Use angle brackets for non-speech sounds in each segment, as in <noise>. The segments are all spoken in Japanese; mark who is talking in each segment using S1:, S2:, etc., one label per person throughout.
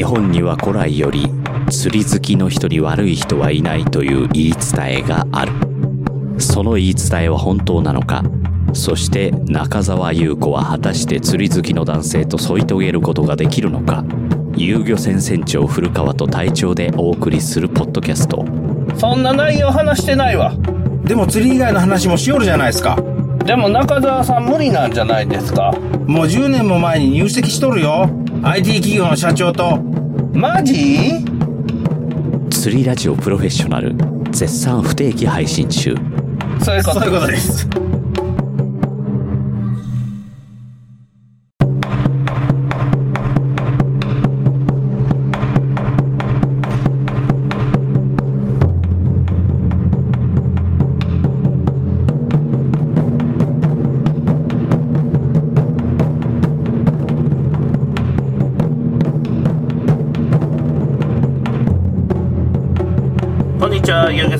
S1: 日本には古来より釣り好きの人に悪い人はいないという言い伝えがある。その言い伝えは本当なのか？そして中澤優子は果たして釣り好きの男性と添い遂げることができるのか？遊漁船船長古川と隊長でお送りするポッドキャスト。
S2: そんな内容話してないわ。
S3: でも釣り以外の話もしよるじゃないですか。
S2: でも中澤さん無理なんじゃないですか？
S3: もう10年も前に入籍しとるよ。IT 企業の社長と
S2: マジ？
S1: 釣りラジオプロフェッショナル絶賛不定期配信中。
S2: そういうこと
S3: です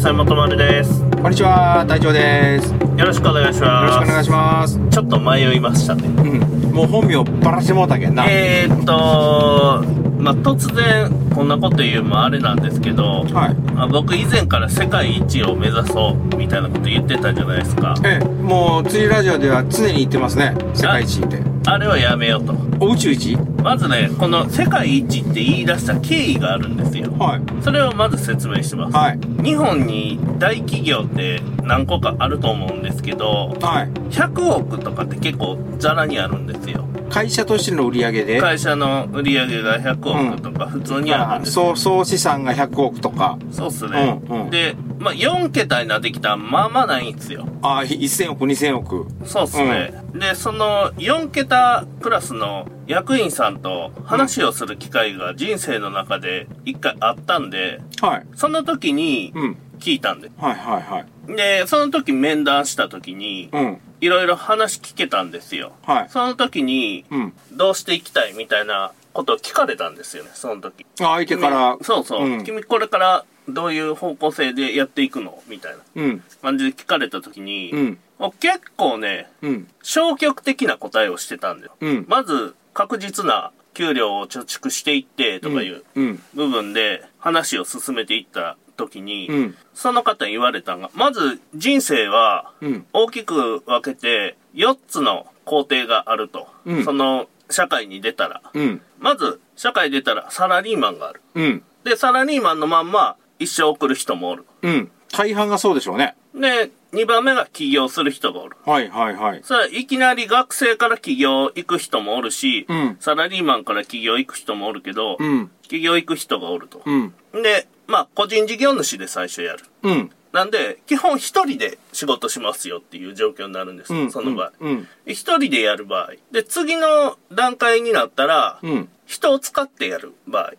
S2: ちは、ゆうげさん元丸です。
S3: こんにちは隊長ですよ
S2: よろしくお願いし
S3: ろ
S2: ます。
S3: しくお願いします
S2: ちょっと迷いましたね。
S3: うんもう本名ばらしてもうたけんな、
S2: えーっと、まあ、突然こんなこと言うのもあれなんですけど、
S3: はい
S2: あ僕以前から世界一を目指そうみたいなこと言ってたじゃないですか。
S3: ええもう釣りラジオでは常に言ってますね世界一って
S2: あれはやめようと。
S3: お宇宙一？
S2: まずね、この世界一って言い出した経緯があるんですよ。
S3: はい
S2: それをまず説明します。
S3: はい
S2: 日本に大企業って何個かあると思うんですけど、
S3: はい
S2: 100億とかって結構ザラにあるんですよ。
S3: 会社としての売り上げで。
S2: 会社の売り上げが100億とか普通にあるんですよ。
S3: 総総資産が100億とか。
S2: そうっすね。
S3: うんうん。
S2: で、まあ、4桁になってきたらまあまあないんですよ。
S3: ああ1000億2000億。
S2: そうっすね。で、その4桁クラスの役員さんと話をする機会が人生の中で一回あったんで、
S3: はい。
S2: その時に
S3: うん。
S2: 聞いたんで。
S3: はいはいはい。
S2: で、その時面談した時に、
S3: うん
S2: いろいろ話聞けたんですよ。
S3: はい。
S2: その時に、
S3: うん。
S2: どうしていきたいみたいなことを聞かれたんですよね、その時。
S3: あ相手から。
S2: 君そうそう、
S3: うん。
S2: 君これからどういう方向性でやっていくのみたいな
S3: うん。
S2: 感じで聞かれた時に、
S3: うん。
S2: もう結構ね、
S3: うん。
S2: 消極的な答えをしてたんだよ。
S3: うん。
S2: まず、確実な給料を貯蓄していってとかいう
S3: うん。
S2: 部分で話を進めていった時に、
S3: うん
S2: その方に言われたのが、まず人生は
S3: うん
S2: 大きく分けて4つの工程があると。
S3: うん
S2: その社会に出たら。
S3: うん
S2: まず、社会に出たらサラリーマンがある。
S3: うん
S2: で、サラリーマンのまんま一生送る人もおる。
S3: うん大半がそうでしょうね
S2: で、2番目が起業する人がおる。
S3: はいはいはい
S2: それはいきなり学生から起業行く人もおるし、
S3: うん
S2: サラリーマンから起業行く人もおるけど、
S3: うん
S2: 起業行く人がおると。
S3: うん
S2: で、まあ、個人事業主で最初やる。
S3: うん
S2: なんで、基本一人で仕事しますよっていう状況になるんです、
S3: うん
S2: その場合。
S3: うん
S2: 一人でやる場合。で、次の段階になったら、
S3: うん
S2: 人を使ってやる場合。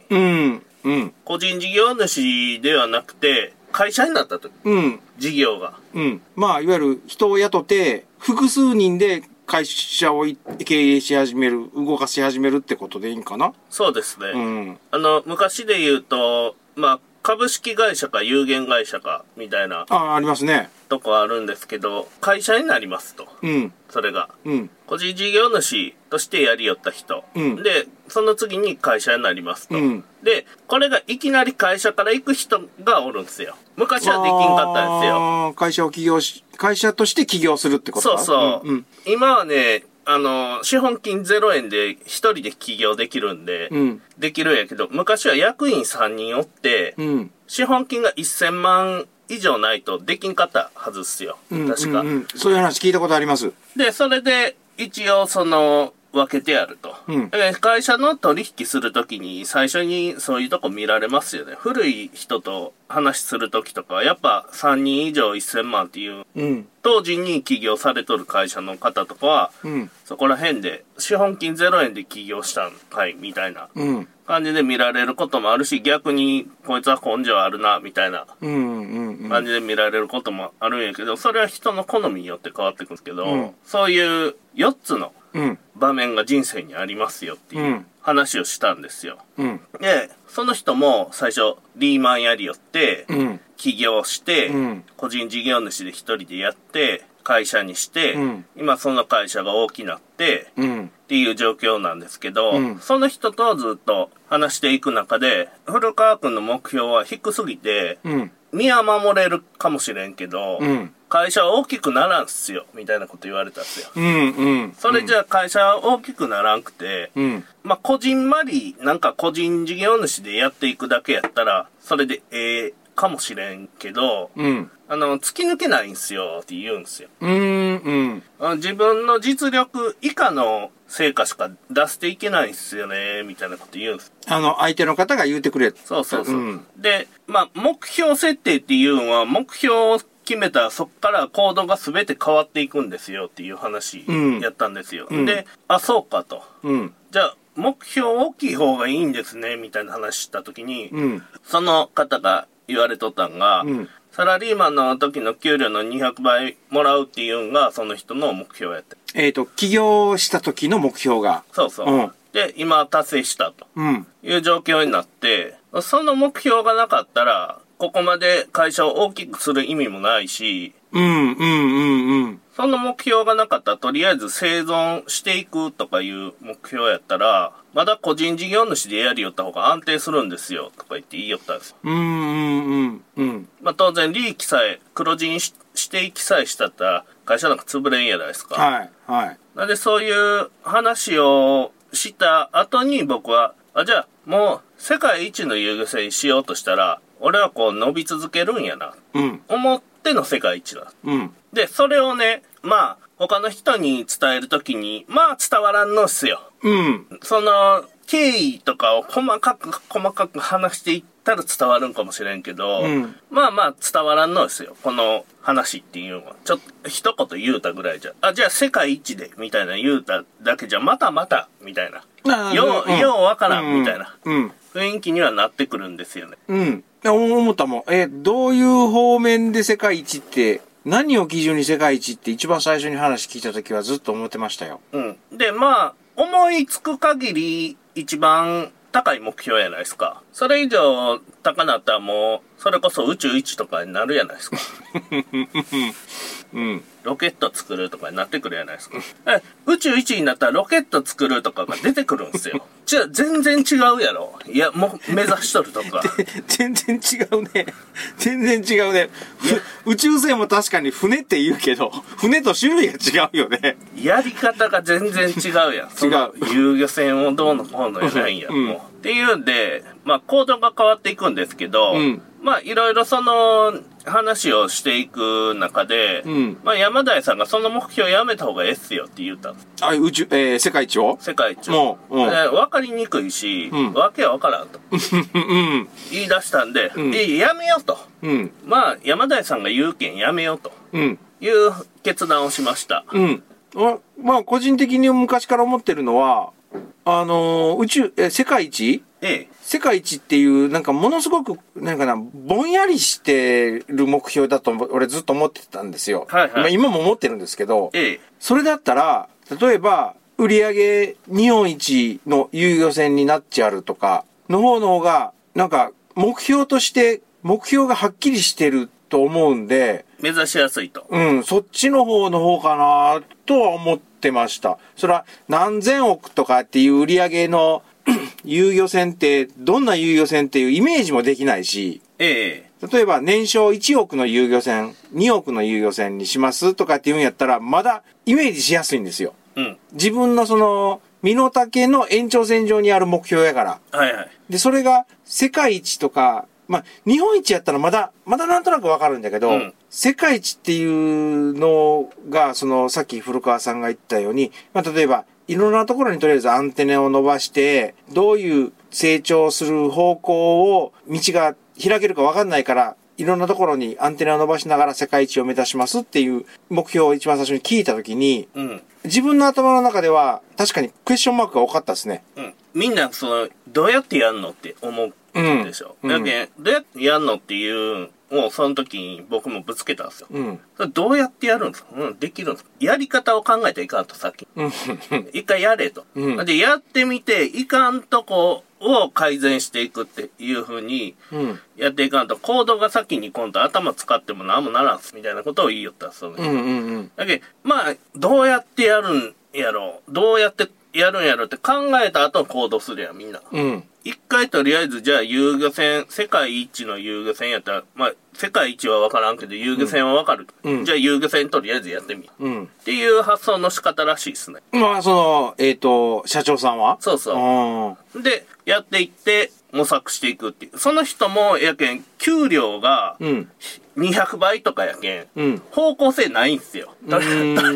S2: 個人事業主ではなくて、会社になった時、
S3: うん
S2: 事業が。
S3: うんまあいわゆる人を雇って複数人で会社をい経営し始める動かし始めるってことでいいんかな？
S2: そうですね。
S3: うん
S2: あの、昔で言うと、まあ、株式会社か有限会社か、みたいな
S3: ああありますね
S2: とこあるんですけど、会社になりますと。
S3: うん
S2: それが。
S3: うん
S2: 個人事業主としてやりよった人。
S3: うん
S2: で、その次に会社になりますと。
S3: うん
S2: で、これがいきなり会社から行く人がおるんですよ。昔はできんかったんですよ。
S3: 会社を起業し会社として起業するってこと？
S2: そう
S3: か
S2: そう。
S3: うん
S2: 今はね、あの、資本金0円で一人で起業できるんで、
S3: うん
S2: できるんやけど、昔は役員3人おって、
S3: うん
S2: 資本金が1000万以上ないとできんかったはずっすよ。
S3: うん
S2: 確か、
S3: うんうんそういう話聞いたことあります
S2: で、それで一応その分けてやると。
S3: うん。
S2: で会社の取引するときに最初にそういうとこ見られますよね。古い人と話するときとかはやっぱ3人以上1000万っていう
S3: うん。
S2: 当時に起業されとる会社の方とかは、
S3: うん。
S2: そこら辺で資本金0円で起業したんかいみたいな
S3: うん。
S2: 感じで見られることもあるし、逆にこいつは根性あるなみたいな感じで見られることもあるんやけど、それは人の好みによって変わってくるんですけど、
S3: うん。
S2: そういう4つの
S3: うん
S2: 場面が人生にありますよっていううん話をしたんですよ。
S3: うん
S2: で、その人も最初リーマンやりよって、
S3: うん
S2: 起業して、
S3: うん
S2: 個人事業主で一人でやって、会社にして、
S3: うん
S2: 今その会社が大きなって、
S3: うん。
S2: っていう状況なんですけど、
S3: うん
S2: その人とずっと話していく中で、古川君の目標は低すぎて、
S3: うん。
S2: 身は守れるかもしれんけど、
S3: うん。
S2: 会社は大きくならんっすよ、みたいなこと言われたんですよ。
S3: うん。うん。
S2: それじゃあ会社は大きくならんくて、
S3: うん。
S2: まあ、個人まり、なんか個人事業主でやっていくだけやったら、それでええかもしれんけど、
S3: うん。
S2: あの、突き抜けないんすよって言うんすよ。
S3: うん。うん。
S2: 自分の実力以下の成果しか出していけないんすよね、みたいなこと言うんす。
S3: あの、相手の方が言うてくれ。
S2: そうそうそう。
S3: うん
S2: で、まあ、目標設定っていうのは、目標を決めたらそっから行動が全て変わっていくんですよっていう話
S3: うん
S2: やったんですよ。
S3: うん
S2: で、あ、そうかと。
S3: うん。
S2: じゃあ、目標大きい方がいいんですね、みたいな話したときに、
S3: うん。
S2: その方が言われとったんが、
S3: うん
S2: サラリーマンの時の給料の200倍もらうっていうのが、その人の目標やって。
S3: えっと、起業した時の目標が。
S2: そうそう。
S3: うん
S2: で、今達成したと
S3: うん。
S2: いう状況になって、その目標がなかったら、ここまで会社を大きくする意味もないし、
S3: うん。うん。うん。うん。
S2: その目標がなかったら、とりあえず生存していくとかいう目標やったら、まだ個人事業主でやりよった方が安定するんですよ、とか言って言いよったんですよ。
S3: うん。うん。うん。
S2: まあ当然利益さえ、黒字にししていきさえしたったら、会社なんか潰れんやないですか。
S3: はい。はい。
S2: なんでそういう話をした後に僕は、あ、じゃあもう世界一の遊漁船にしようとしたら、俺はこう伸び続けるんやな。
S3: うん。
S2: 思っての世界一だ。
S3: うん。
S2: で、それをね、まあ、他の人に伝えるときに、まあ伝わらんのっすよ。
S3: うん。
S2: その、経緯とかを細かく細かく話していったら伝わるんかもしれんけど、
S3: うん
S2: まあまあ伝わらんのですよ。この話っていうのは。ちょっと一言言うたぐらいじゃ。あ、じゃあ世界一で、みたいな言うただけじゃ、またまた、みたいな。よう、
S3: うん
S2: ようわからん、みたいな
S3: うん。
S2: 雰囲気にはなってくるんですよね。
S3: うん。思ったもん。え、どういう方面で世界一って、何を基準に世界一って一番最初に話聞いた時はずっと思ってましたよ。
S2: うん。で、まあ、思いつく限り一番高い目標やないですか。それ以上高なったらもう、それこそ宇宙一とかになるやないですか。
S3: うん。
S2: ロケット作るとかになってくるやないですか。え、宇宙一になったらロケット作るとかが出てくるんですよ。じゃあ全然違うやろ。いや、もう目指しとるとか。<laughs>
S3: 全然違うね。全然違うね。ふ宇宙船も確かに船って言うけど、船と種類が違うよね。
S2: やり方が全然違うやん。その遊漁船をどうのこうのやないんや、
S3: うん
S2: もう。っていうんで、まあ行動が変わっていくんですけど、
S3: うん
S2: まあいろいろその話をしていく中で、
S3: うん
S2: まあ山田さんがその目標やめた方がええっすよって言ったんです。
S3: あ、宇宙、えー、世界一を？
S2: 世界一
S3: もううん
S2: でわかりにくいし、
S3: うん
S2: わけわからんと
S3: うん。
S2: 言い出したんで、
S3: うん
S2: やめようと。
S3: うん。
S2: まあ山田さんが言うけんやめようと
S3: うん。
S2: いう決断をしました。
S3: うん。あまあ、個人的に昔から思ってるのは、あのー宇宙、えー世界一？
S2: ええ。
S3: 世界一っていう、なんかものすごく、なんかな、ぼんやりしてる目標だと、俺ずっと思ってたんですよ。
S2: はいはい
S3: まあ今も思ってるんですけど、
S2: ええ。
S3: それだったら、例えば、売上日本一の遊漁船になっちゃうとか、の方の方が、なんか、目標として、目標がはっきりしてると思うんで、
S2: 目指しやすいと。
S3: うん、そっちの方の方かなとは思ってました。それは何千億とかっていう売り上げの遊漁船って、どんな遊漁船っていうイメージもできないし、
S2: ええ。
S3: 例えば年商1億の遊漁船、2億の遊漁船にしますとかっていうんやったら、まだイメージしやすいんですよ。
S2: うん。
S3: 自分のその、身の丈の延長線上にある目標やから。
S2: はいはい。
S3: で、それが世界一とか、まあ、日本一やったらまだ、まだなんとなくわかるんだけど、
S2: うん
S3: 世界一っていうのが、その、さっき古川さんが言ったように、まあ、例えば、いろんなところにとりあえずアンテナを伸ばして、どういう成長する方向を、道が開けるかわかんないから、いろんなところにアンテナを伸ばしながら世界一を目指しますっていう目標を一番最初に聞いたときに、
S2: うん。
S3: 自分の頭の中では確かにクエスチョンマークが多かったですね。
S2: うん。みんな、その、どうやってやんのって思うでしょ。
S3: うん
S2: だけど、どうやってやんのっていう、もうその時に僕もぶつけたんですよ。
S3: うん。
S2: それどうやってやるんですか？うん、できるんですか？やり方を考えていかんと、さっき。
S3: うん。<laughs>
S2: 一回やれと。
S3: うん
S2: で、やってみて、いかんとこを改善していくっていう風に
S3: うん。
S2: やっていかんと、行動が先に今度頭使っても何もならんす、みたいなことを言いよったんですよね。だけどまあ、どうやってやるんやろう、どうやってやるんやろうって考えた後行動するやん、みんな。
S3: うん。
S2: 一回とりあえず、じゃあ遊漁船、世界一の遊漁船やったら、まあ、世界一は分からんけど、遊漁船は分かる。
S3: うん
S2: じゃあ遊漁船とりあえずやってみよう。
S3: うん。
S2: っていう発想の仕方らしいですね。
S3: まあ、その、えっ、と、社長さんは？
S2: そうそう。
S3: あ
S2: で、やっていって、模索していくっていう。その人も、やけん、給料が
S3: ーうん。
S2: 200倍とかやけん、
S3: うん。
S2: 方向性ないんすよ。と <laughs> り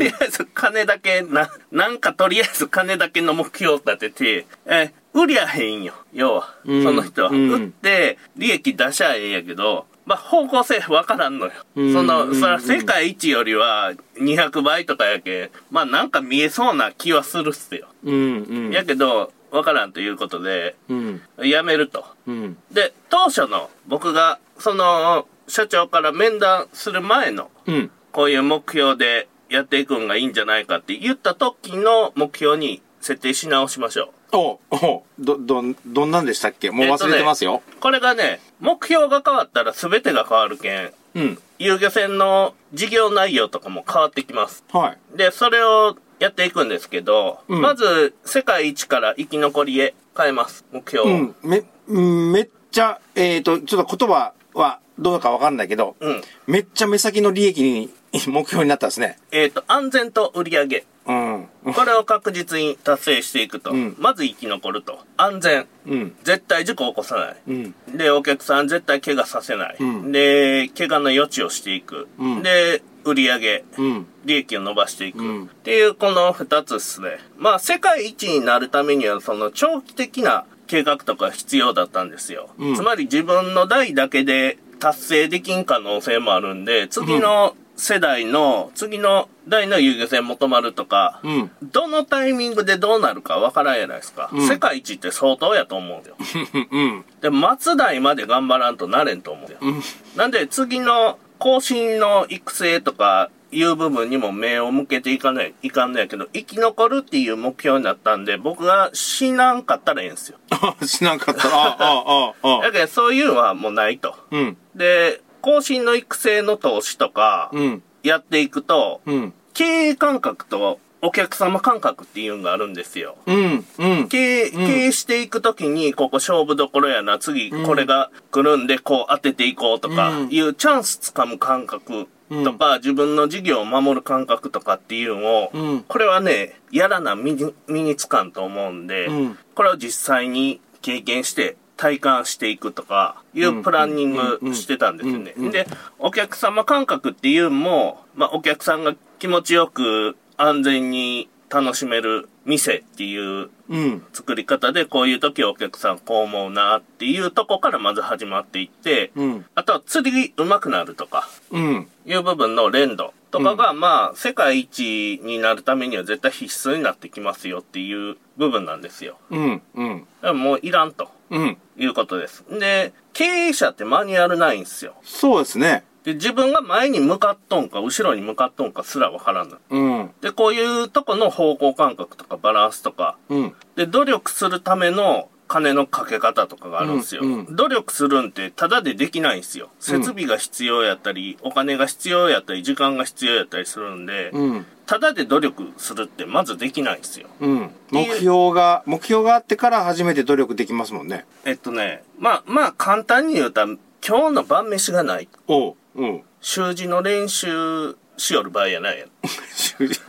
S2: あえず金だけ、な、なんかとりあえず金だけの目標を立てて、え、売りゃへんよ。要は、
S3: うん
S2: その人は。
S3: うん
S2: 売って、利益出しゃええんやけど、まあ、方向性わからんのよ。
S3: うん
S2: その、
S3: うん
S2: そら世界一よりは200倍とかやけん、まあなんか見えそうな気はするっすよ。
S3: うん。うん。
S2: やけど、わからんということで、
S3: うん。
S2: やめると。
S3: うん。
S2: で、当初の僕が、その、社長から面談する前の、
S3: うん。
S2: こういう目標でやっていくんがいいんじゃないかって言った時の目標に設定し直しましょ
S3: おおど、ど、どんなんでしたっけ？もう忘れてますよ。
S2: う。これがね、目標が変わったら全てが変わるけん、
S3: うん。
S2: 遊漁船の事業内容とかも変わってきます。
S3: はい。
S2: で、それをやっていくんですけど、
S3: うん
S2: まず、世界一から生き残りへ変えます。目標を。
S3: うん。め、うんめっちゃ、えっ、と、ちょっと言葉はどうかわかんないけど、
S2: うん。
S3: めっちゃ目先の利益に <laughs> 目標になったんですね。
S2: えっ、と、安全と売り上げ。
S3: うん。
S2: これを確実に達成していくと。
S3: うん
S2: まず生き残ると。安全。
S3: うん。
S2: 絶対事故を起こさない。
S3: うん。
S2: で、お客さん絶対怪我させない。
S3: うん
S2: で、怪我の余地をしていく。
S3: うん
S2: で、売り上げ。
S3: うん。
S2: 利益を伸ばしていく。
S3: うん
S2: っていうこの二つですね。まあ、世界一になるためには、その長期的な計画とか必要だったんですよ。
S3: うん
S2: つまり自分の代だけで達成できん可能性もあるんで、次の世代の、次の代の遊漁船求まるとか、
S3: うん。
S2: どのタイミングでどうなるかわからんやないですか。
S3: うん
S2: 世界一って相当やと思うんよ。<laughs>
S3: うん。
S2: で、末代まで頑張らんとなれんと思うよ。
S3: うん。
S2: なんで次の更新の育成とかいう部分にも目を向けていかない、いかんのやけど、生き残るっていう目標になったんで、僕が死なんかったらええんですよ。
S3: あ、しなかった。あ、あ、あ、あ
S2: だ。けどそういうのはもうないと。
S3: うん。
S2: で、更新の育成の投資とか、
S3: うん。
S2: やっていくと、
S3: うん。
S2: 経営感覚とお客様感覚っていうのがあるんですよ。
S3: うん。うん。
S2: 経営、経営していくときに、ここ勝負どころやな、次これが来るんで、こう当てていこうとか
S3: うん
S2: いうチャンスつかむ感覚とか、自分の事業を守る感覚とかっていうのを、
S3: うん
S2: これはね、やらな身に身につかんと思うんで、
S3: うん
S2: これを実際に経験して、体感していくとか、いうプランニングしてたんですよね。で、お客様感覚っていうのも、まあ、お客さんが気持ちよく安全に楽しめる店っていう
S3: うん。
S2: 作り方でこういう時お客さんこう思うなっていうとこからまず始まっていって、
S3: うん。
S2: あとは釣り上手くなるとか
S3: うん。
S2: いう部分の連動とかが、まあ世界一になるためには絶対必須になってきますよっていう部分なんですよ。
S3: うん。うん。
S2: もういらんと
S3: うん。
S2: いうことです。で、経営者ってマニュアルないんですよ。
S3: そうですね。
S2: で、自分が前に向かっとんか後ろに向かっとんかすらわからんの。
S3: うん。
S2: で、こういうとこの方向感覚とかバランスとか、
S3: うん。
S2: で、努力するための金のかけ方とかがあるんですよ。
S3: うんう
S2: 努力するんってただでできないんですよ。設備が必要やったり、お金が必要やったり、時間が必要やったりするんで、
S3: うん。
S2: ただで努力するってまずできないんですよ。
S3: うん。目標が、目標があってから初めて努力できますもんね。
S2: えっとね、まあ、まあ簡単に言うと、今日の晩飯がない。
S3: おう。うん。
S2: 習字の練習しよる場合やないやん。
S3: 習字。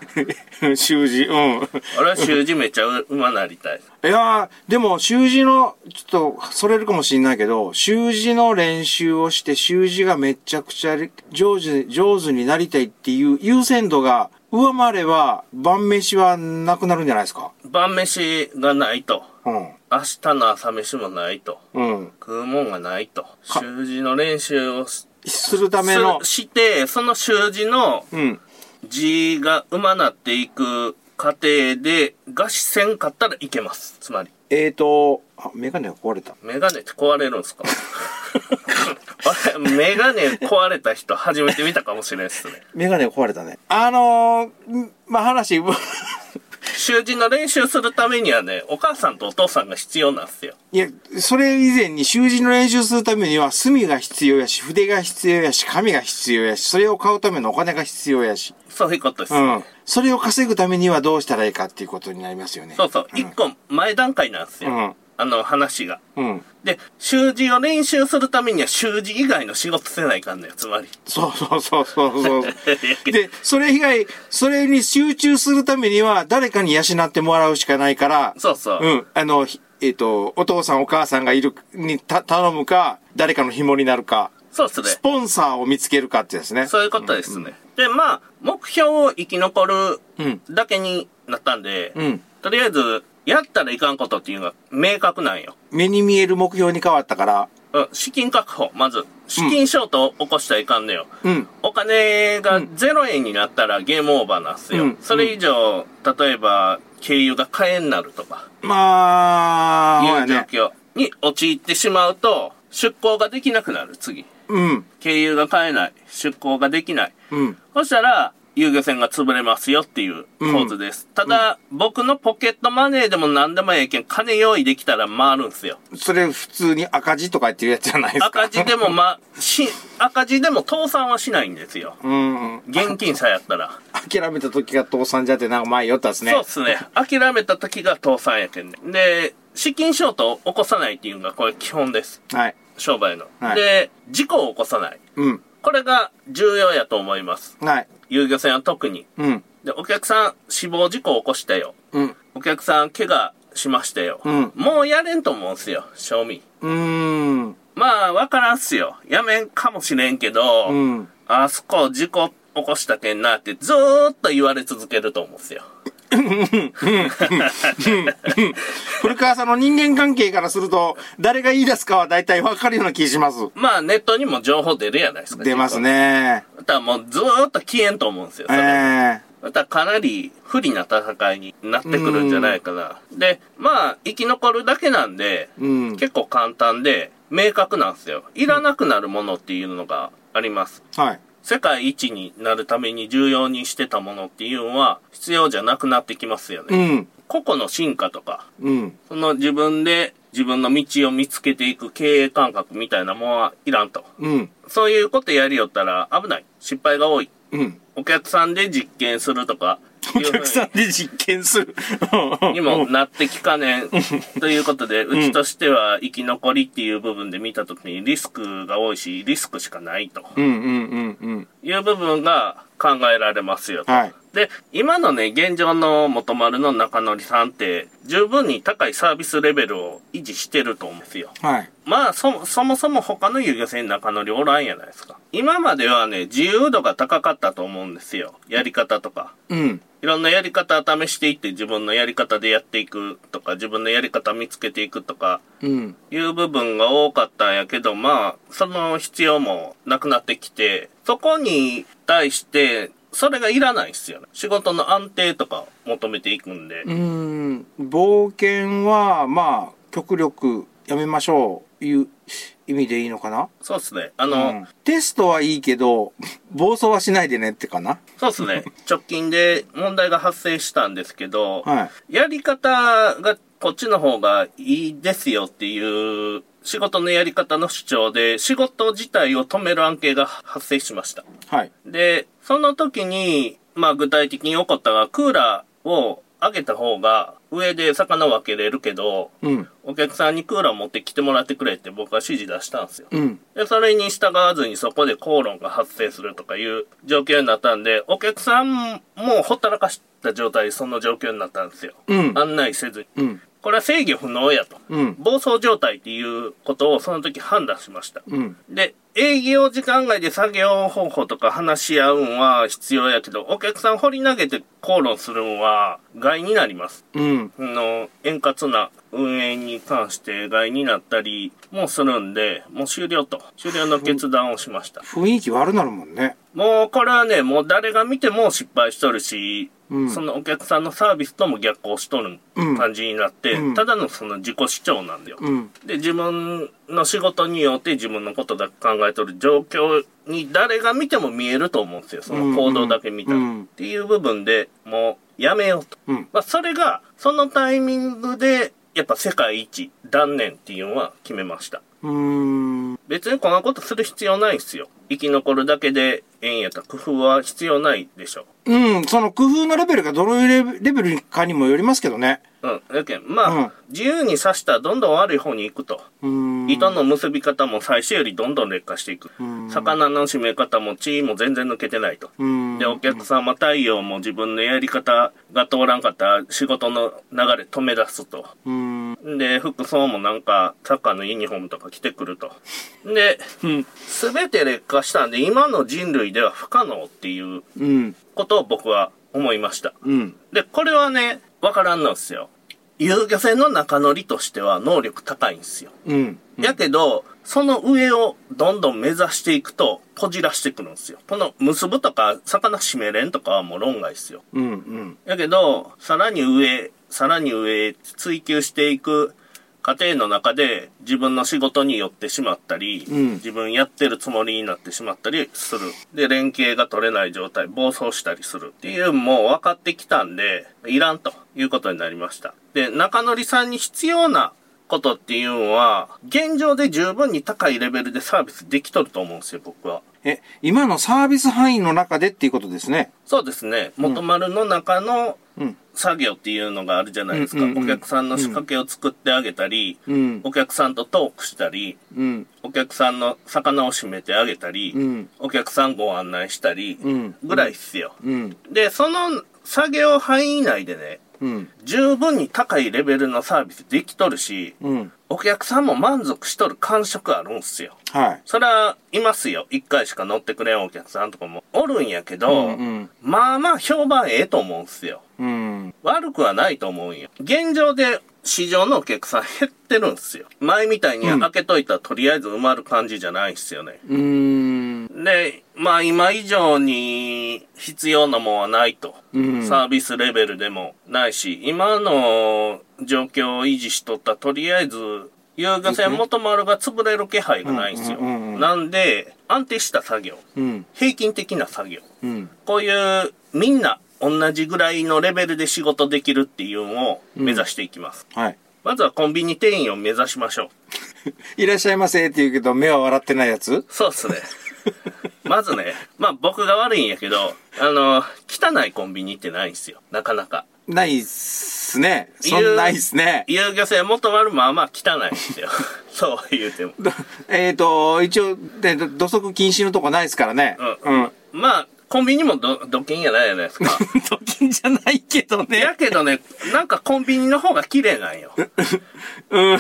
S3: <laughs> 習字。うん。
S2: 俺は習字めっちゃうまなりたい。
S3: いやー、でも、習字の、ちょっと、それるかもしれないけど、習字の練習をして、習字がめちゃくちゃ上手、上手になりたいっていう優先度が上回れば、晩飯はなくなるんじゃないですか？
S2: 晩飯がないと。
S3: うん。
S2: 明日の朝飯もないと。
S3: うん。
S2: 食うもんがないと。習字の練習をし
S3: するための
S2: す、して、その習字の
S3: うん。
S2: 字がうまなっていく過程で、餓死せんかったらいけます。つまり。
S3: えーと、あ、メガネが壊れた。
S2: メガネって壊れるんすか？俺、<laughs> メガネ壊れた人初めて見たかもしれないですね。
S3: メガネが壊れたね。あのー、んまあ、話、<laughs>
S2: 習字の練習するためにはね、お母さんとお父さんが必要なんですよ。
S3: いや、それ以前に習字の練習するためには、墨が必要やし、筆が必要やし、紙が必要やし、それを買うためのお金が必要やし。
S2: そういうことです。
S3: うん。それを稼ぐためにはどうしたらいいかっていうことになりますよね。
S2: そうそう。一個前段階なんですよ。
S3: うん
S2: あの話が。
S3: うん。
S2: で、習字を練習するためには習字以外の仕事せないかんのよ、つまり。
S3: そうそうそうそうそう。<laughs> で、それ以外、それに集中するためには、誰かに養ってもらうしかないから、
S2: そうそう。
S3: うん。あの、ひえっ、と、お父さんお母さんがいる、にた頼むか、誰かの紐になるか、
S2: そうっすね
S3: ス。ポンサーを見つけるかってやつね。
S2: そういうことですね。で、まあ、目標を生き残る
S3: うん
S2: だけになったんで、
S3: うん。
S2: とりあえず、やったらいかんことっていうのが明確なんよ。
S3: 目に見える目標に変わったから、
S2: うん、資金確保、まず。資金ショートを起こしたらいかんのよ。
S3: うん。
S2: お金が0円になったらゲームオーバーなんですよ。
S3: うん
S2: それ以上、例えば、経由が買えになるとか、
S3: まあ、ほ
S2: いう状。況に陥ってしまうと、出航ができなくなる、次。
S3: うん。
S2: 経由が買えない。出航ができない。
S3: うん。
S2: そしたら、遊漁船が潰れますよっていう構図です。ただ、僕のポケットマネーでも何でもええけん、金用意できたら回るんすよ。
S3: それ普通に赤字とかっていうやつじゃないですか。
S2: 赤字でもま、<laughs> し、赤字でも倒産はしないんですよ。
S3: うん。
S2: 現金さえやったら。
S3: 諦めた時が倒産じゃってなんか前言ったっすね。
S2: そうっすね。諦めた時が倒産やけんね。で、資金ショートを起こさないっていうのがこれ基本です。
S3: はい。
S2: 商売の。
S3: はい
S2: で、事故を起こさない。
S3: うん。
S2: これが重要やと思います。
S3: はい。
S2: 遊漁船は特に。
S3: うん。
S2: で、お客さん死亡事故を起こしたよ。
S3: うん。
S2: お客さん怪我しましたよ。
S3: うん
S2: もうやれんと思うんすよ、賞味。
S3: うーん。
S2: まあ、わからんっすよ。やめんかもしれんけど、
S3: うん。
S2: あそこ事故起こしたけんなってずーっと言われ続けると思うんすよ。
S3: 古川さんの人間関係からすると、誰が言い出すかは大体わかるような気します。
S2: まあ、ネットにも情報出るやないですか。
S3: 出ます。ね。
S2: またもうずーっと消えんと思うんですよ。
S3: え
S2: それ
S3: え
S2: またかなり不利な戦いになってくるんじゃないかな。で、まあ、生き残るだけなんで、
S3: うん。
S2: 結構簡単で、明確なんですよ。いらなくなるものっていうのがあります。
S3: はい。
S2: 世界一になるために重要にしてたものっていうのは必要じゃなくなってきますよね。
S3: うん。
S2: 個々の進化とか、
S3: うん。
S2: その自分で自分の道を見つけていく経営感覚みたいなもんはいらんと。
S3: うん。
S2: そういうことやりよったら危ない。失敗が多い。
S3: うん。
S2: お客さんで実験するとか、
S3: お客さんで実験する。<laughs>
S2: にもなってきかねん。ということで、うちとしては生き残りっていう部分で見たときにリスクが多いし、リスクしかないと
S3: うんうんうんうん。
S2: いう部分が考えられますよと。
S3: はい。
S2: で、今のね、現状の元丸の中則さんって、十分に高いサービスレベルを維持してると思うんですよ。
S3: はい。
S2: まあ、そ、そもそも他の遊漁船中乗りおらんやないですか。今まではね、自由度が高かったと思うんですよ。やり方とか。
S3: うん。
S2: いろんなやり方を試していって自分のやり方でやっていくとか、自分のやり方見つけていくとか、
S3: うん。
S2: いう部分が多かったんやけど、まあ、その必要もなくなってきて、そこに対して、それがいらないっすよね。仕事の安定とか求めていくんで。
S3: うーん。冒険は、まあ、極力やめましょう。いう意味でいいのかな？
S2: そうっすね。あの、
S3: うんテストはいいけど、<laughs> 暴走はしないでねってかな？
S2: そうっすね。直近で問題が発生したんですけど、
S3: はい。
S2: やり方がこっちの方がいいですよっていう仕事のやり方の主張で仕事自体を止める案件が発生しました。
S3: はい。
S2: で、その時に、まあ具体的に起こったのがクーラーを上げた方が上で魚分けれるけど、
S3: うん。
S2: お客さんにクーラー持ってきてもらってくれって僕は指示出したんですよ。
S3: うん。
S2: で、それに従わずにそこで口論が発生するとかいう状況になったんで、お客さんもほったらかした状態でその状況になったんですよ。
S3: うん。
S2: 案内せずに。
S3: うん。
S2: これは制御不能やと。
S3: うん。
S2: 暴走状態っていうことをその時判断しました。
S3: うん。
S2: で、営業時間外で作業方法とか話し合うんは必要やけど、お客さん掘り投げて口論するんは害になります。
S3: うん。
S2: あの、円滑な運営に関して害になったりもするんで、もう終了と。終了の決断をしました。
S3: 雰囲気悪なるもんね。
S2: もうこれはね、もう誰が見ても失敗しとるし、
S3: うん
S2: そのお客さんのサービスとも逆行しとる
S3: うん
S2: 感じになって、
S3: うん
S2: ただのその自己主張なんだよ。
S3: うん。
S2: で、自分の仕事によって自分のことだけ考えとる状況に誰が見ても見えると思うんですよ。その行動だけ見たら。
S3: うん
S2: っていう部分でもうやめようと。
S3: うん
S2: まあ、それが、そのタイミングで、やっぱ世界一断念っていうのは決めました。別にこんなことする必要ないっすよ。生き残るだけでええんやったら工夫は必要ないでしょ。
S3: うん、その工夫のレベルがどのレベレベルかにもよりますけどね。
S2: うん。やけん、まあ、
S3: うん
S2: 自由に刺したらどんどん悪い方に行くと。
S3: うーん。
S2: 糸の結び方も最初よりどんどん劣化していく。
S3: ん
S2: 魚の締め方も血も全然抜けてないと。
S3: うん。
S2: で、お客様対応も自分のやり方が通らんかったら仕事の流れ止め出すと。
S3: うん。
S2: で、服装もなんか、サッカーのユニフォームとか着てくると。で、
S3: うん。
S2: すべて劣化したんで、今の人類では不可能っていう
S3: うん。
S2: ことを僕は思いました。
S3: うん。
S2: で、これはね、わからんのですよ。遊漁船の中乗りとしては能力高いんですよ。
S3: うん。
S2: やけど、その上をどんどん目指していくと、こじらしてくるんですよ。この結ぶとか、魚締めれんとかはもう論外ですよ。
S3: うん。うん。
S2: やけど、さらに上、さらに上、追求していく過程の中で、自分の仕事に寄ってしまったり、
S3: うん
S2: 自分やってるつもりになってしまったりする。で、連携が取れない状態、暴走したりするっていうのも分かってきたんで、いらんということになりました。で、中則さんに必要なことっていうのは、現状で十分に高いレベルでサービスできとると思うんですよ、僕は。
S3: え、今のサービス範囲の中でっていうことですね。
S2: そうですね。元丸の中の
S3: うん。
S2: 作業っていうのがあるじゃないですか。
S3: うんうんうん
S2: お客さんの仕掛けを作ってあげたり、
S3: うん。
S2: お客さんとトークしたり、
S3: うん。
S2: お客さんの魚を締めてあげたり、
S3: うん。
S2: お客さんご案内したり、
S3: うん。
S2: ぐらいっすよ。
S3: うん。
S2: で、その作業範囲内でね、
S3: うん。
S2: 十分に高いレベルのサービスできとるし、
S3: うん。
S2: お客さんも満足しとる感触あるんすよ。
S3: はい。
S2: それはいますよ。一回しか乗ってくれんお客さんとかもおるんやけど、
S3: うんうん
S2: まあまあ評判ええと思うんすよ。
S3: うん。
S2: 悪くはないと思うんよ。現状で市場のお客さん減ってるんすよ。前みたいに開けといたらとりあえず埋まる感じじゃないっすよね。
S3: うーん。
S2: で、まあ今以上に必要なもんはないと。
S3: うん。
S2: サービスレベルでもないし、今の状況を維持しとったらとりあえず、遊漁船元丸が潰れる気配がないんですよ。なんで、安定した作業、
S3: うん。
S2: 平均的な作業、
S3: うん。
S2: こういうみんな同じぐらいのレベルで仕事できるっていうのを目指していきます。
S3: はい。
S2: まずはコンビニ店員を目指しましょう。<laughs>
S3: いらっしゃいませって言うけど、目は笑ってないやつ？
S2: そうっすね。<laughs> まずね、まあ僕が悪いんやけど、あの、汚いコンビニってないんですよ。なかなか。
S3: ないっすね。そんないっすね。
S2: 遊漁船元丸まあまあ汚いんですよ。<laughs> そう言うても。
S3: どえっ、と、一応、土足禁止のとこないですからね。
S2: うん
S3: うん。
S2: まあ、コンビニもど、土建やないじゃないですか。<laughs>
S3: 土禁じゃないけどね。
S2: やけどね、なんかコンビニの方が綺麗なんよ。
S3: うん、う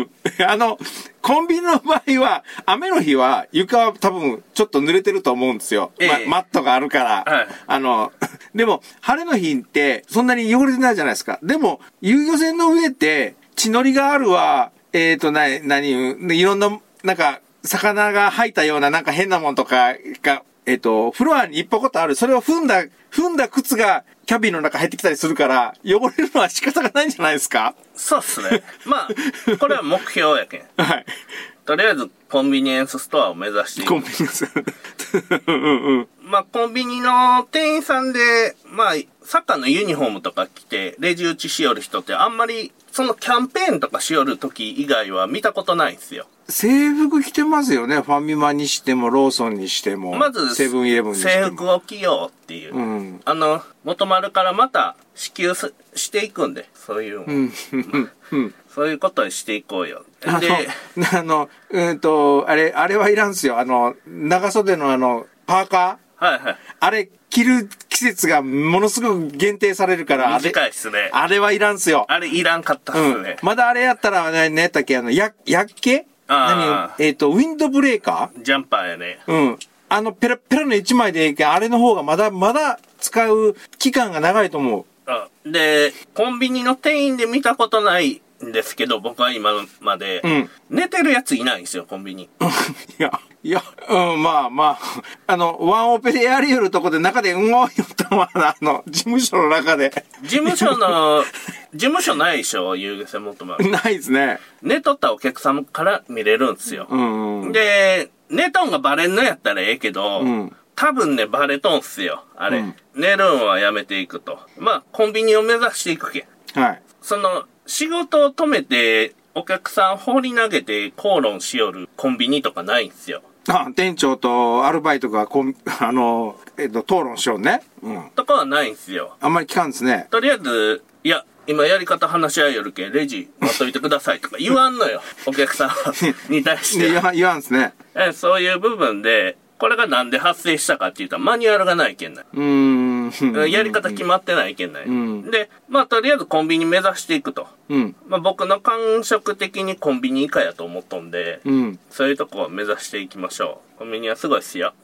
S3: ん。あの、コンビニの場合は、雨の日は床は多分ちょっと濡れてると思うんですよ。
S2: ええ
S3: まマットがあるから。
S2: はい
S3: あの、<laughs> でも、晴れの日ってそんなに汚れてないじゃないですか。でも、遊漁船の上って血のりがあるわ、えっ、と、な、何、いろんな、なんか、魚が吐いたようななんか変なもんとかが、えっ、と、フロアにいっぱいことある。それを踏んだ、踏んだ靴がキャビンの中入ってきたりするから、汚れるのは仕方がないんじゃないですか？
S2: そうっすね。<laughs> まあ、これは目標やけん。
S3: はい。
S2: とりあえずコンビニエンスストアを目指して
S3: コンビニです。<laughs> うんうん。
S2: まあ、コンビニの店員さんで、まあ、サッカーのユニフォームとか着て、レジ打ちしよる人ってあんまり、そのキャンペーンとかしよる時以外は見たことないんですよ。
S3: 制服着てますよね。ファミマにしても、ローソンにしても。
S2: まず、
S3: セブンイレブンにしても。
S2: 制服を着ようっていう。
S3: うん。
S2: あの、元丸からまた支給すしていくんで、そういうの、
S3: うん。
S2: そういうことにしていこうよ。
S3: あ
S2: で、
S3: の、あの、うんと、あれ、あれはいらんすよ。あの、長袖のあの、パーカー
S2: はいはい。
S3: あれ、着る季節がものすごく限定されるから、あれ、
S2: 短いっすね。
S3: あれはいらんすよ。
S2: あれいらんかったっ
S3: うん
S2: すね。。
S3: まだあれやったら、ね、何やったっけ、あの、や、やっけ何？えっ、と、ウィンドブレーカー？
S2: ジャンパーやね。
S3: うん。あの、ペラペラの一枚でいいけんあれの方がまだ、まだ使う期間が長いと思う。
S2: あで、コンビニの店員で見たことないんですけど、僕は今まで、
S3: うん
S2: 寝てるやついないんですよ、コンビニ。<laughs>
S3: いや、いや、うん、まあまあ、あの、ワンオペでやりよるとこで中でうんおいよったわな、あの、事務所の中で。
S2: 事務所の、事務所ないでしょ、遊漁船元丸。
S3: ないですね。
S2: 寝とったお客様から見れるんですよ。
S3: うん、うん。
S2: で、寝とんがバレんのやったらええけど、
S3: うん
S2: 多分ね、バレとんすよ。あれ。
S3: うん
S2: 寝るんはやめていくと。まあ、コンビニを目指していくけん。
S3: はい。
S2: その、仕事を止めて、お客さん放り投げて口論しよるコンビニとかないんすよ。
S3: あ、店長とアルバイトがこん、<laughs> あの、えっと、討論しようね。うん。
S2: とかはないんすよ。
S3: あんまり聞かんですね。
S2: とりあえず、いや、今やり方話し合いよるけん、レジ待っといてくださいとか言わんのよ。<laughs> お客さんに対して。
S3: で言わん言わんですね。
S2: えそういう部分で、これがなんで発生したかって言ったらマニュアルがないけんない。
S3: うーん。
S2: やり方決まってないけんない。
S3: ん
S2: で、まあとりあえずコンビニ目指していくと。
S3: うん。
S2: まあ僕の感触的にコンビニ以下やと思っとんで、
S3: うん。
S2: そういうとこを目指していきましょう。コンビニはすごいっすよ。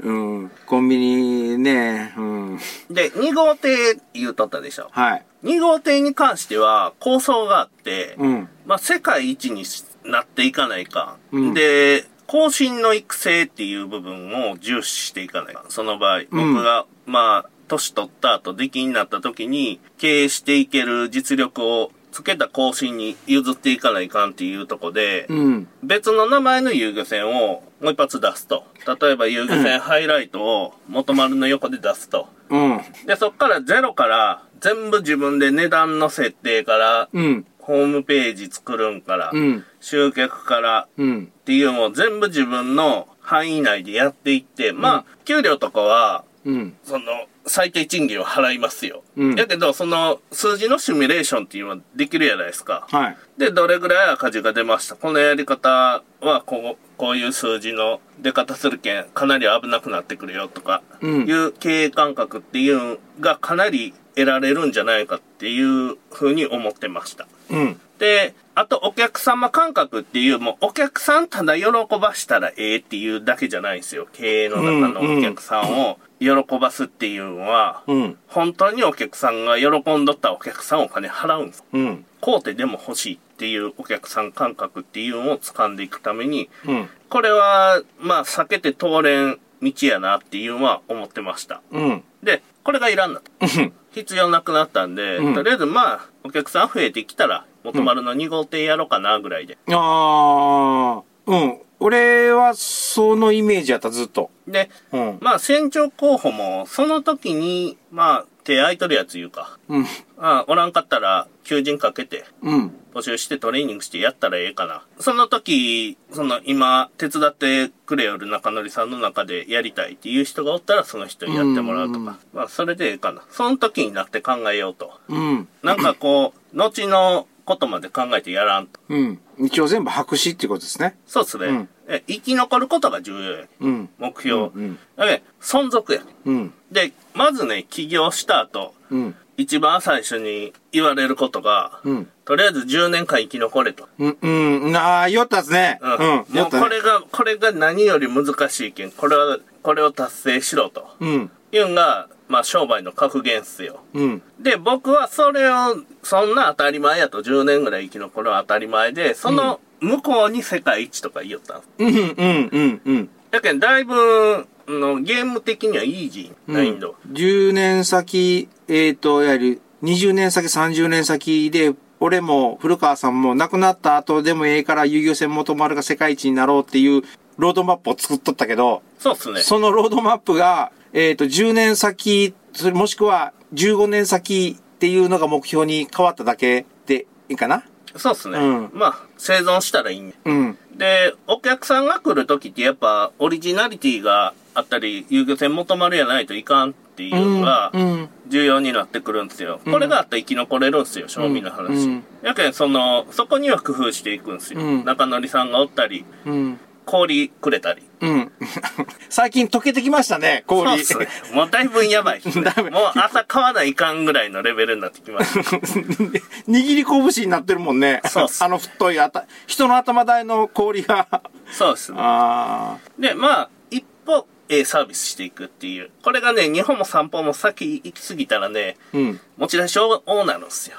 S3: うん。コンビニね、うん。
S2: で、2号艇言うとったでしょ。
S3: はい。
S2: 2号艇に関しては構想があって、
S3: うん。
S2: まあ世界一になっていかないか。
S3: うん
S2: で、後進の育成っていう部分を重視していかないか。その場合、
S3: うん
S2: 僕が、まあ、年取った後、出来になった時に、経営していける実力をつけた後進に譲っていかないかんっていうとこで、
S3: うん。
S2: 別の名前の遊漁船をもう一発出すと。例えば遊漁船ハイライトを元丸の横で出すと。
S3: うん。
S2: で、そっからゼロから全部自分で値段の設定から、
S3: うん。
S2: ホームページ作るんから、
S3: うん。
S2: 集客から
S3: うん。
S2: っていうのを全部自分の範囲内でやっていって、まあ、給料とかは、
S3: うん。
S2: その、最低賃金を払いますよ。
S3: うん
S2: だけど、その、数字のシミュレーションっていうのはできるじゃないですか。
S3: はい。
S2: で、どれぐらい赤字が出ました？このやり方は、こう、こういう数字の出方するけん、かなり危なくなってくるよとか、
S3: うん
S2: いう経営感覚っていうのがかなり得られるんじゃないかっていうふうに思ってました。
S3: うん。
S2: で、あとお客様感覚っていう、もうお客さんただ喜ばしたらええっていうだけじゃないんですよ。経営の中のお客さんを喜ばすっていうのは、
S3: うん。
S2: 本当にお客さんが喜んどったお客さんお金払うんです。
S3: うん。
S2: 買うてでも欲しいっていうお客さん感覚っていうのを掴んでいくために、
S3: うん。
S2: これは、まあ、避けて通れん道やなっていうのは思ってました。
S3: うん。
S2: で、これがいらんなと。必要なくなったんで、
S3: うん
S2: とりあえずまあ、お客さん増えてきたら、元丸の2号店やろうかなぐらいで。
S3: ああ、うん。俺はそのイメージやった、ずっと。
S2: で、
S3: うん。
S2: まあ、船長候補も、その時に、まあ、手空いとるやついうか、
S3: うん。
S2: あおらんかったら、求人かけて、
S3: うん。
S2: 募集してトレーニングしてやったらええかな。その時、その今、手伝ってくれよる中則さんの中でやりたいっていう人がおったら、その人にやってもらうと
S3: うん
S2: か。まあ、それでええかな。その時になって考えようと。
S3: うん。
S2: なんかこう、後のことまで考えてやらんと。
S3: うん。一応全部白紙っていうことですね。
S2: そうっすね。
S3: うん
S2: え生き残ることが重要や。
S3: うん。
S2: 目標。
S3: うん。
S2: だけど存続や。
S3: うん。
S2: で、まずね、起業した後、
S3: うん。
S2: 一番最初に言われることが、
S3: うん。
S2: とりあえず10年間生き残れと。
S3: うん。うん。ああ、酔ったっすね。
S2: うん。
S3: うん。
S2: もう。これが、これが何より難しいけん、これは、これを達成しろと。
S3: うん。
S2: いうのが、まあ商売の格言っすよ。
S3: うん。
S2: で、僕はそれを、そんな当たり前やと10年ぐらい生き残るは当たり前で、その向こうに世界一とか言おったんです。
S3: うん。うん。うん。うん。
S2: だけど、だいぶ、のゲーム的にはイージー、難易度。
S3: 10年先、えっ、と、やはり20年先、30年先で、俺も古川さんも亡くなった後でもええから遊漁船元丸が世界一になろうっていうロードマップを作っとったけど、
S2: そうっすね。
S3: そのロードマップが、えっ、と、10年先、それもしくは15年先っていうのが目標に変わっただけでいいかな？
S2: そうっすね。
S3: うん
S2: まあ、生存したらいいんで。
S3: うん。
S2: で、お客さんが来るときってやっぱオリジナリティがあったり、遊漁船元丸やないといかんっていうのが
S3: うん。
S2: 重要になってくるんですよ。これがあったら生き残れるんですよ、正味の話。
S3: うん
S2: やけん、その、そこには工夫していくんですよ。
S3: うん
S2: 中則さんがおったり、
S3: うん。
S2: 氷くれたり。
S3: うん。<laughs> 最近溶けてきましたね、
S2: そう
S3: 氷。
S2: っすね。もうだいぶやばいね <laughs> もう朝買わないかんぐらいのレベルになってきました。<laughs>
S3: 握り拳になってるもんね。
S2: そうっす
S3: あの太いあた、人の頭台の氷が。
S2: そうですね。
S3: あ
S2: で、まあ、一歩、えーサービスしていくっていう。これがね、日本も散歩も先行き過ぎたらね、
S3: あ。うん。
S2: 持ち出し多なるんですよ。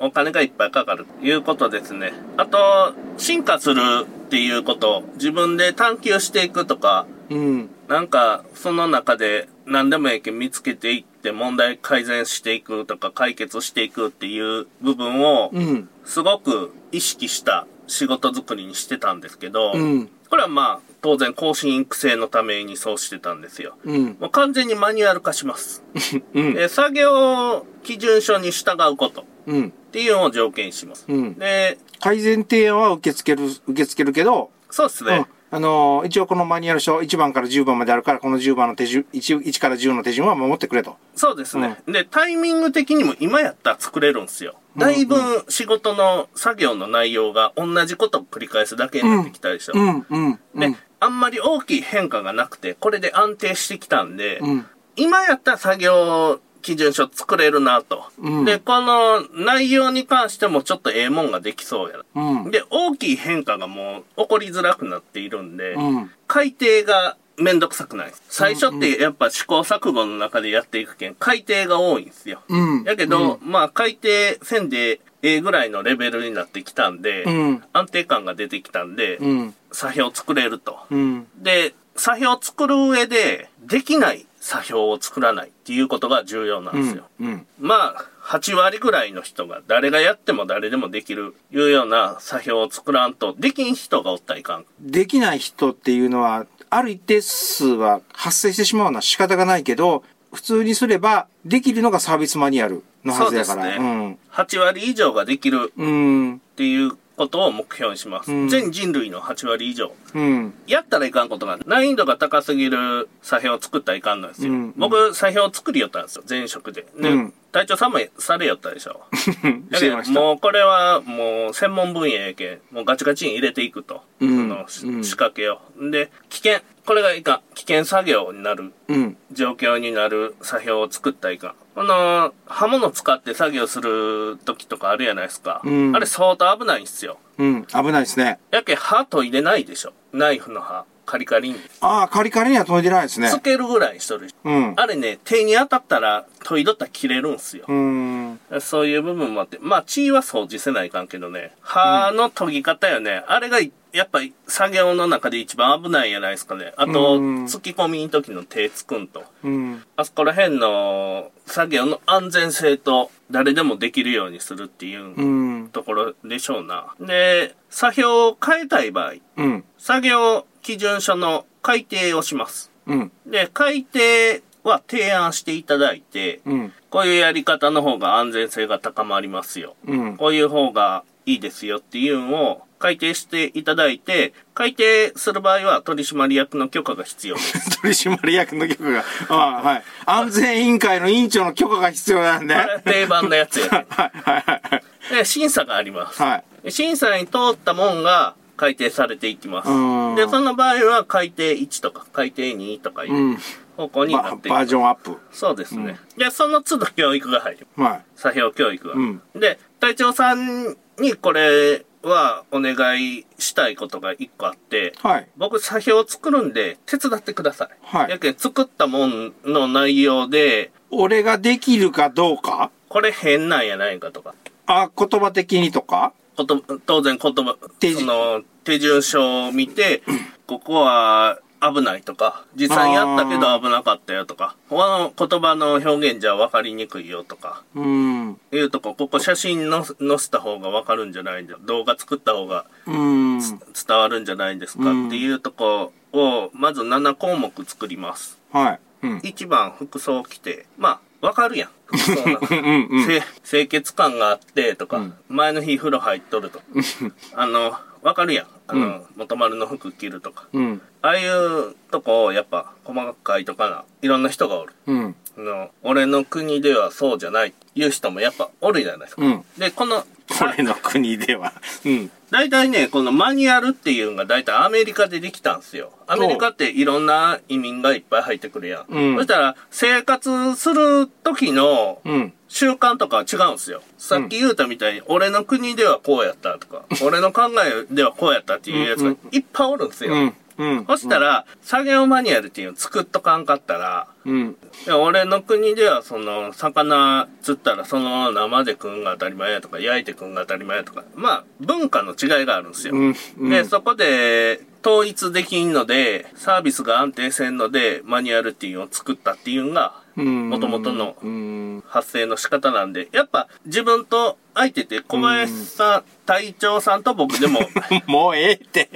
S2: お金がいっぱいかかるということですね。あと、進化するっていうこと、自分で探求していくとか、
S3: うん。
S2: なんか、その中で何でもええけん見つけていって問題改善していくとか解決していくっていう部分を、
S3: うん。
S2: すごく意識した仕事作りにしてたんですけど、
S3: うん。
S2: これはまあ、当然更新育成のためにそうしてたんですよ。
S3: うん。
S2: もう完全にマニュアル化します。<laughs>
S3: うん。
S2: で作業基準書に従うことっ
S3: うん。
S2: ていうのを条件にします。
S3: うん
S2: で、
S3: 改善提案は受け付ける、受け付けるけど、
S2: そうですね。
S3: うん。あのー一応このマニュアル書1番から10番まであるから、この10番の手順、1, 1から10の手順は守ってくれと。
S2: そうですね、で、タイミング的にも今やったら作れるんですよ。だいぶ仕事の作業の内容が同じことを繰り返すだけになってきたでしょ。
S3: うん、うん、う
S2: で
S3: ん。、
S2: あんまり大きい変化がなくて、これで安定してきたんで、
S3: うん
S2: 今やったら作業基準書作れるなと。
S3: うん
S2: で、この内容に関してもちょっとええもんができそうやな。
S3: うん。
S2: で、大きい変化がもう起こりづらくなっているんで、
S3: うん。
S2: 改定がめんどくさくないです。最初ってやっぱ試行錯誤の中でやっていくけん、改定が多いんですよ。
S3: うん。
S2: やけど、まあ改定せんでええぐらいのレベルになってきたんで、
S3: うん。
S2: 安定感が出てきたんで、
S3: うん。
S2: 作品を作れると。
S3: うん。
S2: で、作品を作る上で、できない作品を作らないっていうことが重要なんですよ。
S3: うん。
S2: まあ、8割ぐらいの人が誰がやっても誰でもできるいうような作品を作らんと、できん人がおったらいかん。
S3: できない人っていうのは、ある一定数は発生してしまうのは仕方がないけど、普通にすれば、できるのがサービスマニュアルのはずやから。
S2: そうですね8割以上ができる
S3: うん。うん。
S2: っていうことを目標にします。
S3: うん
S2: 全人類の8割以上。
S3: うん。
S2: やったらいかんことが、難易度が高すぎる作品を作ったらいかんのですよ。
S3: うん
S2: 僕、作品を作りよったんですよ、前職で。で、
S3: うん
S2: 隊長さんもされよったでしょ。<laughs>
S3: し。
S2: もうこれはもう専門分野やけん、もうガチガチに入れていくと。
S3: うん
S2: その仕掛けを。で、危険。これがいかん。危険作業になる。
S3: うん。
S2: 状況になる作品を作ったらいかん。この、刃物使って作業する時とかあるやないですか。
S3: うん
S2: あれ相当危ないんですよ。
S3: うん。危ないですね。
S2: やけ刃研いでないでしょ。ナイフの刃。カリカリに。
S3: ああ、カリカリには研いでないですね。
S2: つけるぐらいしとる。
S3: うん。
S2: あれね、手に当たったら、研いどったら切れるんすよ
S3: う。ん。
S2: そういう部分もあって。まあ、血は掃除せないかんけどね。刃の研ぎ方よね。あれが、やっぱり作業の中で一番危ないやないですかね。あと、
S3: うん
S2: 突き込みの時の手つくんと。
S3: うん。
S2: あそこら辺の作業の安全性と誰でもできるようにするっていう
S3: うん。
S2: ところでしょうな。で、作業を変えたい場合、
S3: うん。
S2: 作業基準書の改定をします。
S3: うん。
S2: で、改定は提案していただいて、
S3: うん。
S2: こういうやり方の方が安全性が高まりますよ。
S3: うん。
S2: こういう方がいいですよっていうのを改定していただいて、改定する場合は取締役の許可が必要です。<laughs>
S3: 取締役の許可が。ああ、はい。安全委員会の委員長の許可が必要なんで。
S2: 定番のやつやね。<laughs>
S3: はい、はい、はい。
S2: で、審査があります。
S3: はい。
S2: 審査に通ったもんが改定されていきます
S3: うん。
S2: で、その場合は改定1とか改定2とかいううん方向にな
S3: バ
S2: っていく。
S3: バージョンアップ。
S2: そうですね。で、その都度教育が入る。
S3: はい。
S2: 作業教育が。
S3: うん
S2: で、隊長さんにこれはお願いしたいことが一個あって、
S3: はい。
S2: 僕作品を作るんで手伝ってください。
S3: はい
S2: やけん作ったもんの内容で、
S3: 俺ができるかどうか？
S2: これ変なんやないかとか。
S3: あ、言葉的にとか？
S2: こと当然言葉
S3: 手順
S2: その手順書を見て <laughs> ここは危ないとか実際にやったけど危なかったよとか他の言葉の表現じゃ分かりにくいよとか
S3: うん。
S2: いうとこここ写真の載せた方が分かるんじゃないんだ動画作った方が
S3: うん。
S2: 伝わるんじゃないですか
S3: うん
S2: っていうとこをまず7項目作ります
S3: はい。うん。
S2: 1番服装着てまあ分かるやん服装の <laughs>
S3: うんうん。
S2: せ清潔感があってとか、
S3: うん
S2: 前の日風呂入っとると <laughs> あのわかるやんあの、元丸の服着るとか
S3: うん。
S2: ああいうとこをやっぱ細かいとかないろんな人がおる
S3: うん。
S2: あの俺の国ではそうじゃないいう人もやっぱおるじゃないですか、
S3: うん。
S2: でこの
S3: 俺の国では。<laughs> うん。
S2: 大体ねこのマニュアルっていうのが大体アメリカでできたんですよアメリカっていろんな移民がいっぱい入ってくるやん、
S3: うん
S2: そしたら生活する時の
S3: うん。
S2: 習慣とかは違うんですよ。さっき言うたみたいに、俺の国ではこうやったとか、俺の考えではこうやったっていうやつがいっぱいおるんですよ。
S3: うん。うん。
S2: そしたら、作業マニュアルっていうの作っとかんかったら、
S3: うん。
S2: 俺の国ではその、魚釣ったらそのまま生で食うんが当たり前やとか、焼いて食うんが当たり前やとか、まあ、文化の違いがあるんですよ。
S3: うん。うん。
S2: で、そこで、統一できんので、サービスが安定せんので、マニュアルっていうのを作ったっていうのが、
S3: うん
S2: 元々の
S3: うん。
S2: 発声の仕方なんで、やっぱ自分と相手って小林さん、隊長さんと僕でも、<laughs>
S3: もうええって。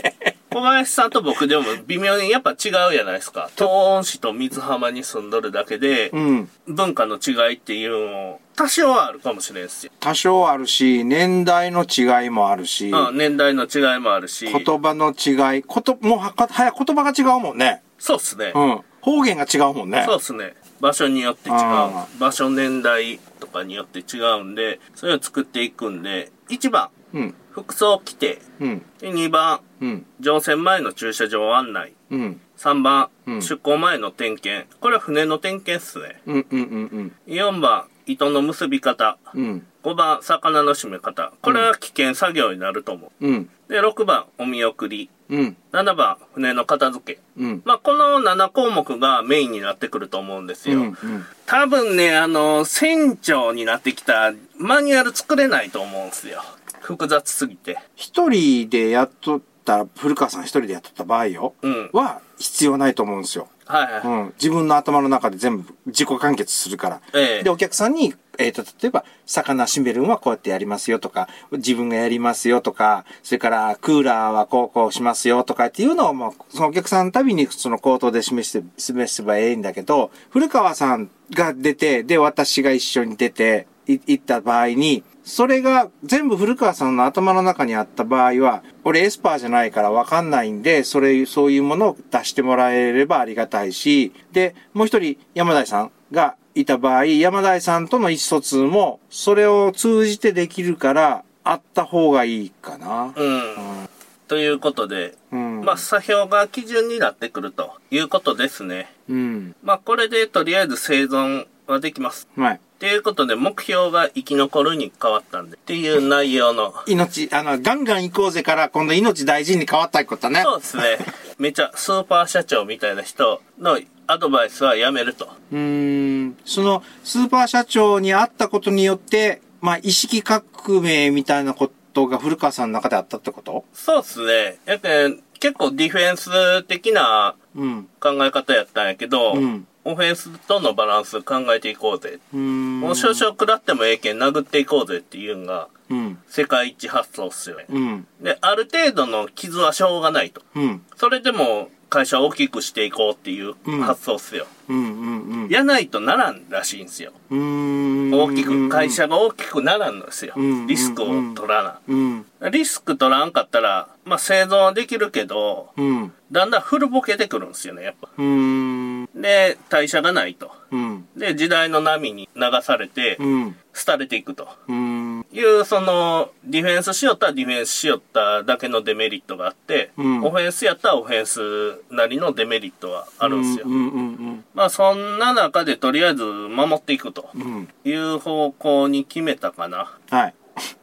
S2: 小林さんと僕でも微妙にやっぱ違うじゃないですか。東温市と水浜に住んどるだけで、
S3: うん。
S2: 文化の違いっていうのも多少はあるかもしれんすよ。
S3: 多少あるし、年代の違いもあるし、
S2: うん、年代の違いもあるし。
S3: 言葉の違い、こと、もうはや言葉が違うもんね。
S2: そうっすね。
S3: うん。方言が違うもんね。
S2: そうっすね。場所によって違う
S3: あ。
S2: 場所、年代とかによって違うんで、それを作っていくんで、1番、
S3: うん。
S2: 服装規定。
S3: うん。
S2: で2番、
S3: うん。
S2: 乗船前の駐車場案内。
S3: うん。
S2: 3番、
S3: うん
S2: 出港前の点検。これは船の点検っすね。
S3: うん。うん。うん。
S2: 4番、糸の結び方。
S3: うん。
S2: 5番、魚の締め方。これは危険作業になると思う。
S3: うん。
S2: で、6番、お見送り。
S3: うん。
S2: 7番、船の片付け。
S3: うん。
S2: まあ、この7項目がメインになってくると思うんですよ。
S3: うん。うん。
S2: 多分ね、あの、船長になってきたマニュアル作れないと思うんですよ。複雑すぎて。
S3: 一人でやっとったら、古川さん一人でやっとった場合よ、
S2: うん。
S3: は必要ないと思うんですよ。
S2: はいはい。
S3: うん。自分の頭の中で全部自己完結するから。
S2: ええ
S3: で、お客さんに、えっ、と、例えば、魚締めるんはこうやってやりますよとか、自分がやりますよとか、それから、クーラーはこうこうしますよとかっていうのを、もう、そのお客さんのたびにその口頭で示して、示せばええんだけど、古川さんが出て、で、私が一緒に出て、い行った場合に、それが全部古川さんの頭の中にあった場合は、俺エスパーじゃないからわかんないんで、それ、そういうものを出してもらえればありがたいし、で、もう一人山田さんがいた場合、山田さんとの意思疎通も、それを通じてできるから、あった方がいいかな。
S2: うん。ということで、
S3: うん。
S2: まあ、作標が基準になってくるということですね。
S3: うん。
S2: まあ、これでとりあえず生存はできます。
S3: はい。
S2: ということで、目標が生き残るに変わったんで、っていう内容の。
S3: 命、あの、ガンガン行こうぜから、今度命大事に変わったことね。
S2: そうですね。めちゃスーパー社長みたいな人のアドバイスはやめると。
S3: うーん。その、スーパー社長に会ったことによって、まあ、意識革命みたいなことが古川さんの中であったってこと？
S2: そうですね。やけん結構ディフェンス的な
S3: うん。
S2: 考え方やったんやけど、
S3: うん
S2: オフェンスとのバランス考えていこうぜ。
S3: う。
S2: もう少々食らってもええけん殴っていこうぜっていうのが
S3: うん。
S2: 世界一発想っすよね。
S3: うん。
S2: で、ある程度の傷はしょうがないと。
S3: うん。
S2: それでも会社を大きくしていこうっていう
S3: うん
S2: 発想っすよ。
S3: うん。うん。うん。
S2: やないとならんらしいんすよ。大きく、会社が大きくならんのですよ
S3: うん。
S2: リスクを取らな。
S3: うん。
S2: リスク取らんかったら、まあ生存はできるけど、
S3: うん。
S2: だんだん古ぼけてくるんですよね、やっぱ。で、代謝がないと。
S3: うん。
S2: で、時代の波に流されて、
S3: うん。
S2: 廃れていくと。
S3: うん。
S2: いう、その、ディフェンスしよったらディフェンスしよっただけのデメリットがあって、
S3: うん
S2: オフェンスやったらオフェンスなりのデメリットはあるんですよ。まあ、そんな中でとりあえず守っていくと。いう方向に決めたかな。
S3: はい。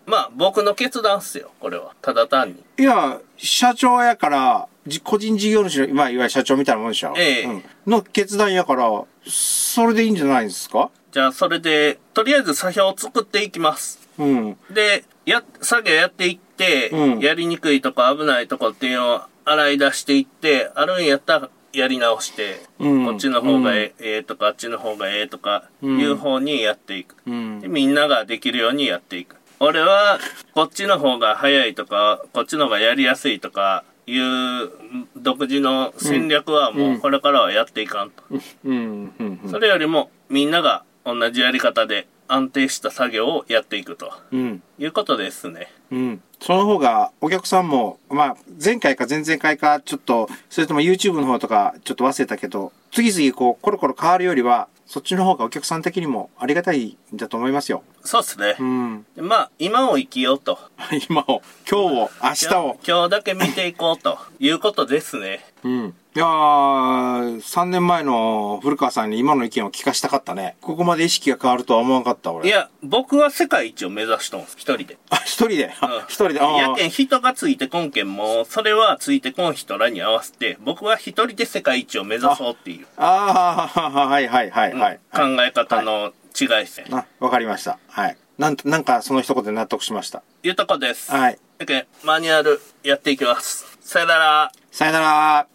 S2: まあ、僕の決断っすよ、これは。ただ単に。
S3: いや、社長やから、じ個人事業主の、まあ、いわゆる社長みたいなもんでしょ。
S2: ええ
S3: うん。の決断やから、それでいいんじゃないですか？
S2: じゃあ、それで、とりあえず作標を作っていきます。
S3: うん。
S2: で、や、作業やっていって、
S3: うん
S2: やりにくいとこ危ないとこっていうのを洗い出していって、あるんやったらやり直して、
S3: うん
S2: こっちの方がええ,、ええとか、あっちの方がええとか、
S3: うん
S2: いう方にやっていく。
S3: うん
S2: で。みんなができるようにやっていく。俺は、こっちの方が早いとか、こっちの方がやりやすいとか、いう独自の戦略はもうこれからはやっていかんと。
S3: うん。うん。
S2: それよりもみんなが同じやり方で安定した作業をやっていくと
S3: うん。
S2: いうことですね。
S3: うん。その方が、お客さんも、まあ、前回か前々回か、ちょっと、それとも YouTube の方とか、ちょっと忘れたけど、次々こう、コロコロ変わるよりは、そっちの方がお客さん的にもありがたいんだと思いますよ。
S2: そうですね
S3: う。ん。
S2: でまあ、今を生きようと。<laughs>
S3: 今を、今日を、明日を。
S2: 今日だけ見ていこうということですね。
S3: うん。いやー、3年前の古川さんに今の意見を聞かしたかったね。ここまで意識が変わるとは思わなかった、俺。
S2: いや、僕は世界一を目指しとんす、一人で。
S3: あ、一人で？
S2: うん
S3: あ一人で？あ
S2: や
S3: ー
S2: けん人がついてこんけんも、それはついてこん人らに合わせて、僕は一人で世界一を目指そうっていう、
S3: あー、はいはいはい
S2: うん
S3: はい。
S2: 考え方の違いですね。
S3: あ、わかりました。はい。なんと、なんかその一言で納得しました。
S2: いうとこです。
S3: はい。
S2: やけんマニュアルやっていきます。さよなら。
S3: さよなら。